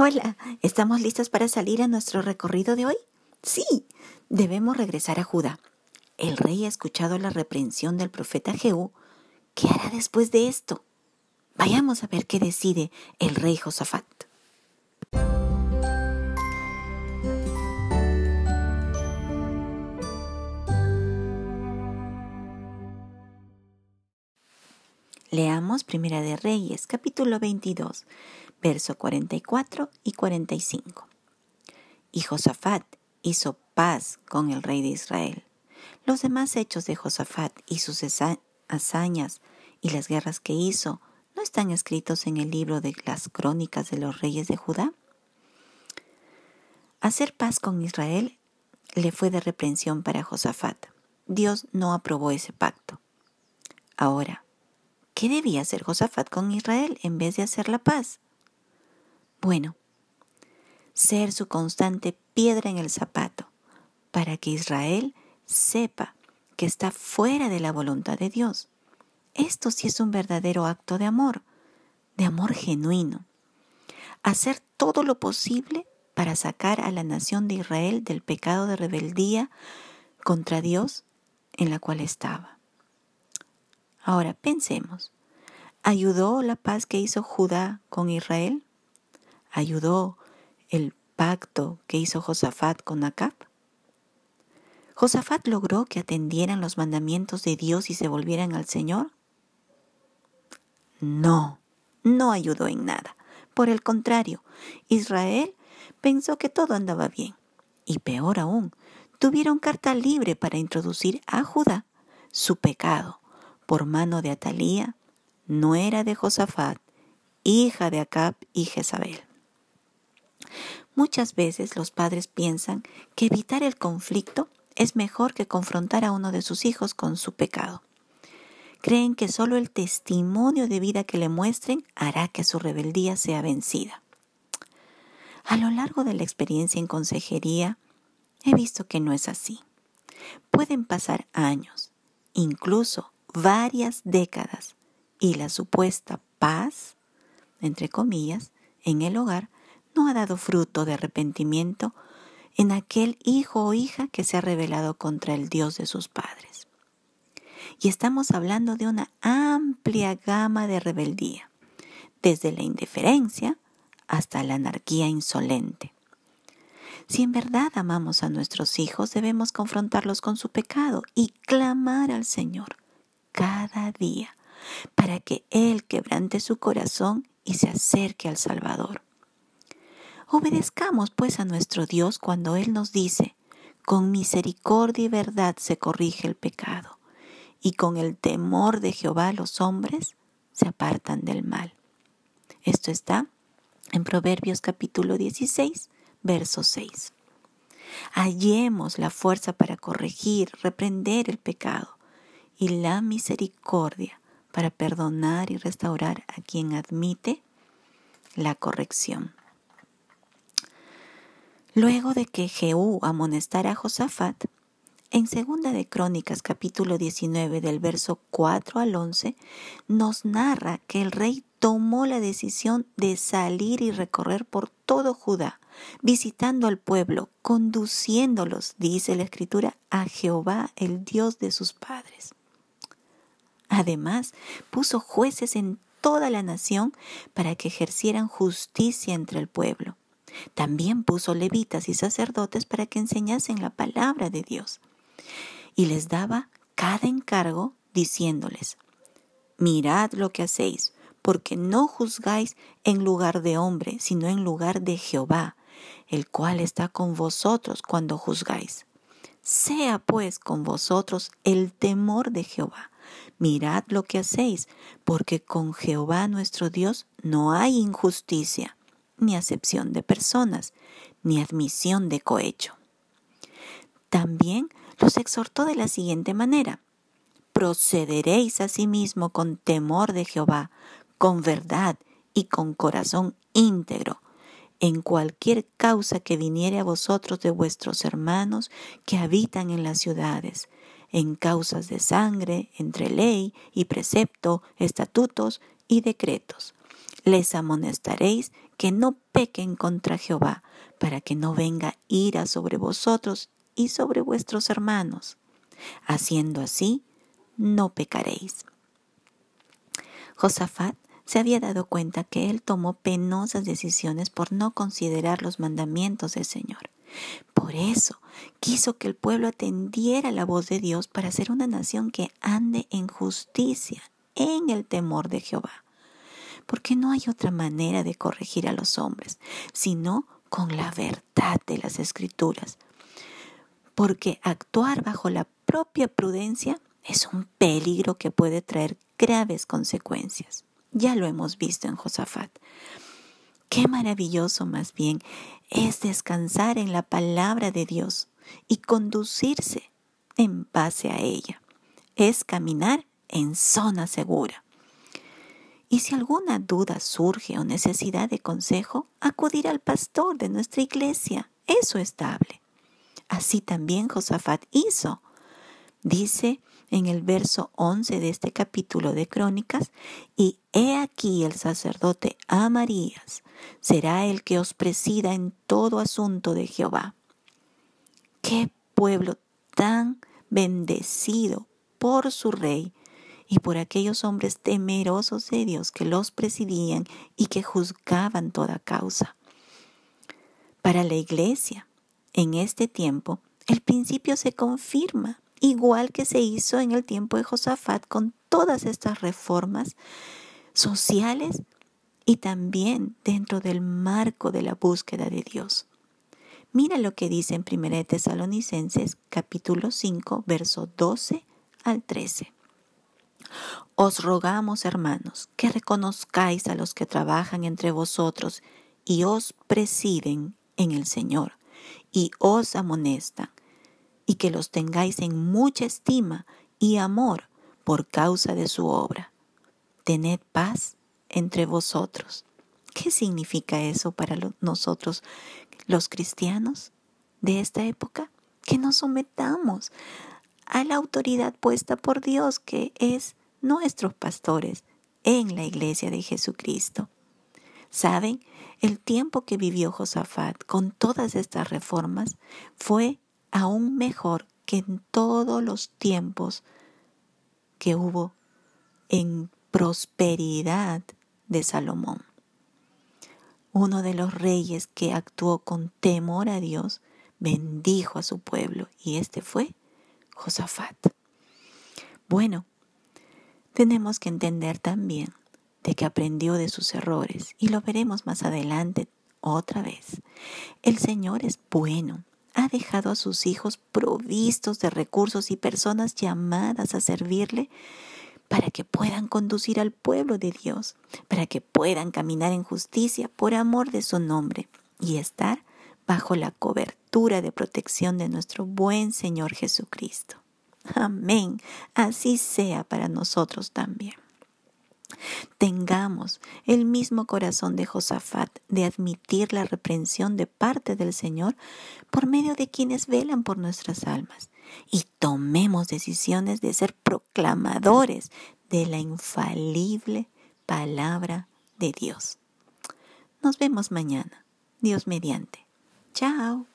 Hola, ¿estamos listos para salir a nuestro recorrido de hoy? Sí, debemos regresar a Judá. El rey ha escuchado la reprensión del profeta Jehú. ¿Qué hará después de esto? Vayamos a ver qué decide el rey Josafat. Leamos Primera de Reyes, capítulo 22, verso 44 y 45. Y Josafat hizo paz con el rey de Israel. Los demás hechos de Josafat y sus hazañas y las guerras que hizo no están escritos en el libro de las crónicas de los reyes de Judá. Hacer paz con Israel le fue de reprensión para Josafat. Dios no aprobó ese pacto. Ahora, ¿Qué debía hacer Josafat con Israel en vez de hacer la paz? Bueno, ser su constante piedra en el zapato, para que Israel sepa que está fuera de la voluntad de Dios. Esto sí es un verdadero acto de amor, de amor genuino. Hacer todo lo posible para sacar a la nación de Israel del pecado de rebeldía contra Dios en la cual estaba. Ahora pensemos, ¿ayudó la paz que hizo Judá con Israel? ¿Ayudó el pacto que hizo Josafat con Acab? ¿Josafat logró que atendieran los mandamientos de Dios y se volvieran al Señor? No, no ayudó en nada. Por el contrario, Israel pensó que todo andaba bien. Y peor aún, tuvieron carta libre para introducir a Judá su pecado por mano de Atalía, nuera de Josafat, hija de Acab y Jezabel. Muchas veces los padres piensan que evitar el conflicto es mejor que confrontar a uno de sus hijos con su pecado. Creen que solo el testimonio de vida que le muestren hará que su rebeldía sea vencida. A lo largo de la experiencia en consejería, he visto que no es así. Pueden pasar años, incluso varias décadas y la supuesta paz, entre comillas, en el hogar no ha dado fruto de arrepentimiento en aquel hijo o hija que se ha rebelado contra el Dios de sus padres. Y estamos hablando de una amplia gama de rebeldía, desde la indiferencia hasta la anarquía insolente. Si en verdad amamos a nuestros hijos, debemos confrontarlos con su pecado y clamar al Señor cada día para que Él quebrante su corazón y se acerque al Salvador. Obedezcamos pues a nuestro Dios cuando Él nos dice, con misericordia y verdad se corrige el pecado, y con el temor de Jehová los hombres se apartan del mal. Esto está en Proverbios capítulo 16, verso 6. Hallemos la fuerza para corregir, reprender el pecado y la misericordia para perdonar y restaurar a quien admite la corrección. Luego de que Jehú amonestara a Josafat, en Segunda de Crónicas capítulo 19 del verso 4 al 11 nos narra que el rey tomó la decisión de salir y recorrer por todo Judá, visitando al pueblo, conduciéndolos, dice la escritura, a Jehová, el Dios de sus padres. Además, puso jueces en toda la nación para que ejercieran justicia entre el pueblo. También puso levitas y sacerdotes para que enseñasen la palabra de Dios. Y les daba cada encargo diciéndoles, mirad lo que hacéis, porque no juzgáis en lugar de hombre, sino en lugar de Jehová, el cual está con vosotros cuando juzgáis. Sea pues con vosotros el temor de Jehová mirad lo que hacéis, porque con Jehová nuestro Dios no hay injusticia, ni acepción de personas, ni admisión de cohecho. También los exhortó de la siguiente manera, procederéis asimismo con temor de Jehová, con verdad y con corazón íntegro, en cualquier causa que viniere a vosotros de vuestros hermanos que habitan en las ciudades, en causas de sangre, entre ley y precepto, estatutos y decretos. Les amonestaréis que no pequen contra Jehová, para que no venga ira sobre vosotros y sobre vuestros hermanos. Haciendo así, no pecaréis. Josafat se había dado cuenta que él tomó penosas decisiones por no considerar los mandamientos del Señor. Por eso quiso que el pueblo atendiera la voz de Dios para ser una nación que ande en justicia, en el temor de Jehová. Porque no hay otra manera de corregir a los hombres, sino con la verdad de las escrituras. Porque actuar bajo la propia prudencia es un peligro que puede traer graves consecuencias. Ya lo hemos visto en Josafat. Qué maravilloso más bien es descansar en la palabra de Dios y conducirse en base a ella. Es caminar en zona segura. Y si alguna duda surge o necesidad de consejo, acudir al pastor de nuestra iglesia. Eso es estable. Así también Josafat hizo. Dice en el verso 11 de este capítulo de Crónicas, y he aquí el sacerdote Amarías será el que os presida en todo asunto de Jehová. Qué pueblo tan bendecido por su rey y por aquellos hombres temerosos de Dios que los presidían y que juzgaban toda causa. Para la iglesia, en este tiempo, el principio se confirma igual que se hizo en el tiempo de Josafat con todas estas reformas sociales y también dentro del marco de la búsqueda de Dios. Mira lo que dice en 1 Tesalonicenses capítulo 5, verso 12 al 13. Os rogamos, hermanos, que reconozcáis a los que trabajan entre vosotros y os presiden en el Señor y os amonestan y que los tengáis en mucha estima y amor por causa de su obra. Tened paz entre vosotros. ¿Qué significa eso para nosotros los cristianos de esta época? Que nos sometamos a la autoridad puesta por Dios, que es nuestros pastores en la iglesia de Jesucristo. ¿Saben? El tiempo que vivió Josafat con todas estas reformas fue aún mejor que en todos los tiempos que hubo en prosperidad de Salomón. Uno de los reyes que actuó con temor a Dios bendijo a su pueblo y este fue Josafat. Bueno, tenemos que entender también de que aprendió de sus errores y lo veremos más adelante otra vez. El Señor es bueno ha dejado a sus hijos provistos de recursos y personas llamadas a servirle para que puedan conducir al pueblo de Dios, para que puedan caminar en justicia por amor de su nombre y estar bajo la cobertura de protección de nuestro buen Señor Jesucristo. Amén. Así sea para nosotros también. Tengamos el mismo corazón de Josafat de admitir la reprensión de parte del Señor por medio de quienes velan por nuestras almas y tomemos decisiones de ser proclamadores de la infalible palabra de Dios. Nos vemos mañana, Dios mediante. Tchau!